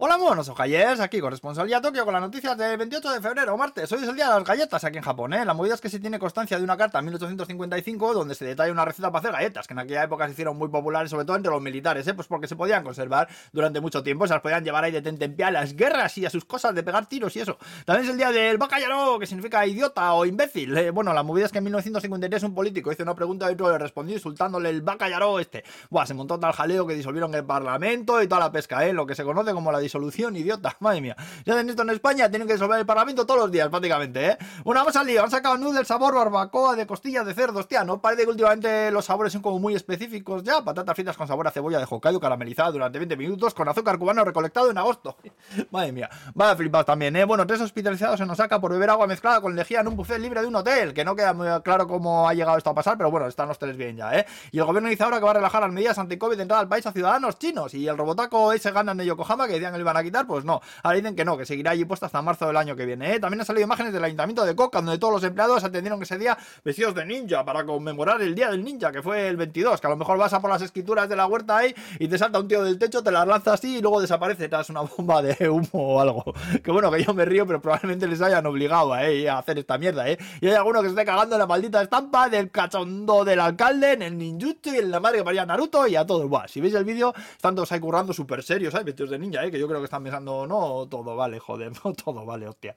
Hola monos ojayers, aquí corresponsalía Tokio con las noticias del 28 de febrero, martes. Hoy es el día de las galletas aquí en Japón, ¿eh? La movida es que se tiene constancia de una carta en 1855 donde se detalla una receta para hacer galletas, que en aquella época se hicieron muy populares, sobre todo entre los militares, ¿eh? Pues porque se podían conservar durante mucho tiempo, se las podían llevar ahí de tente a las guerras y a sus cosas de pegar tiros y eso. También es el día del bacallaro, que significa idiota o imbécil. ¿eh? Bueno, la movida es que en 1953 un político hizo una pregunta y otro le respondió insultándole el bacallaro este. Buah, se montó tal jaleo que disolvieron el parlamento y toda la pesca, ¿eh? Lo que se conoce como la disolución idiota madre mía. Ya hacen esto en España, tienen que disolver el Parlamento todos los días, prácticamente, ¿eh? Una vamos al lío, han sacado noodles sabor barbacoa de costillas de cerdo, hostia, ¿no? Parece que últimamente los sabores son como muy específicos ya. Patatas fritas con sabor a cebolla de Hokkaido caramelizada durante 20 minutos con azúcar cubano recolectado en agosto. madre mía, vaya flipados también, ¿eh? Bueno, tres hospitalizados en Osaka por beber agua mezclada con lejía en un buffet libre de un hotel, que no queda muy claro cómo ha llegado esto a pasar, pero bueno, están los tres bien ya, ¿eh? Y el gobierno dice ahora que va a relajar las medidas anti-COVID de entrada al país a ciudadanos chinos. Y el robotaco ese ganan de Yokohama que decían lo iban a quitar, pues no. Ahora dicen que no, que seguirá allí puesto hasta marzo del año que viene. ¿eh? También han salido imágenes del ayuntamiento de Coca, donde todos los empleados atendieron ese día vestidos de ninja para conmemorar el día del ninja, que fue el 22. Que a lo mejor vas a por las escrituras de la huerta ahí y te salta un tío del techo, te las lanza así y luego desaparece tras una bomba de humo o algo. Que bueno, que yo me río, pero probablemente les hayan obligado ¿eh? a hacer esta mierda. ¿eh? Y hay alguno que se esté cagando en la maldita estampa del cachondo del alcalde, en el ninjutsu y en la madre que paría Naruto y a todos. Buah, si veis el vídeo, están todos ahí currando súper serios, ¿sabes? Vestidos de ninja, ¿eh? que yo creo que están pensando, no, todo vale, joder, no todo vale, hostia.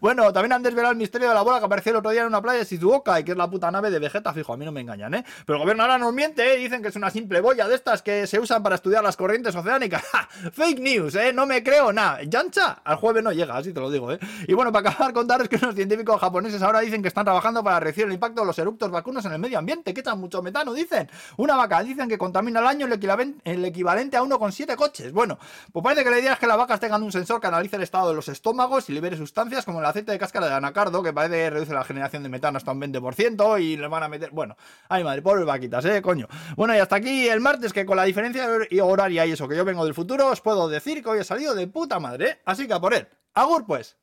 Bueno, también han desvelado el misterio de la bola que apareció el otro día en una playa de Shizuoka y que es la puta nave de Vegeta, fijo, a mí no me engañan, ¿eh? Pero el gobierno ahora nos miente, ¿eh? Dicen que es una simple boya de estas que se usan para estudiar las corrientes oceánicas. Fake news, ¿eh? No me creo nada. Yancha, al jueves no llega, así te lo digo, ¿eh? Y bueno, para acabar, contaros que unos científicos japoneses ahora dicen que están trabajando para reducir el impacto de los eructos vacunos en el medio ambiente, que echan mucho metano, dicen. Una vaca, dicen que contamina al año el equivalente, a uno con siete coches. Bueno, pues parece que la que las vacas tengan un sensor que analice el estado de los estómagos y libere sustancias como el aceite de cáscara de anacardo, que parece que reduce la generación de metano hasta un 20%, y le van a meter. Bueno, ay madre, pobres vaquitas, eh, coño. Bueno, y hasta aquí el martes, que con la diferencia horaria y eso que yo vengo del futuro, os puedo decir que hoy he salido de puta madre, ¿eh? Así que a por él. Agur, pues.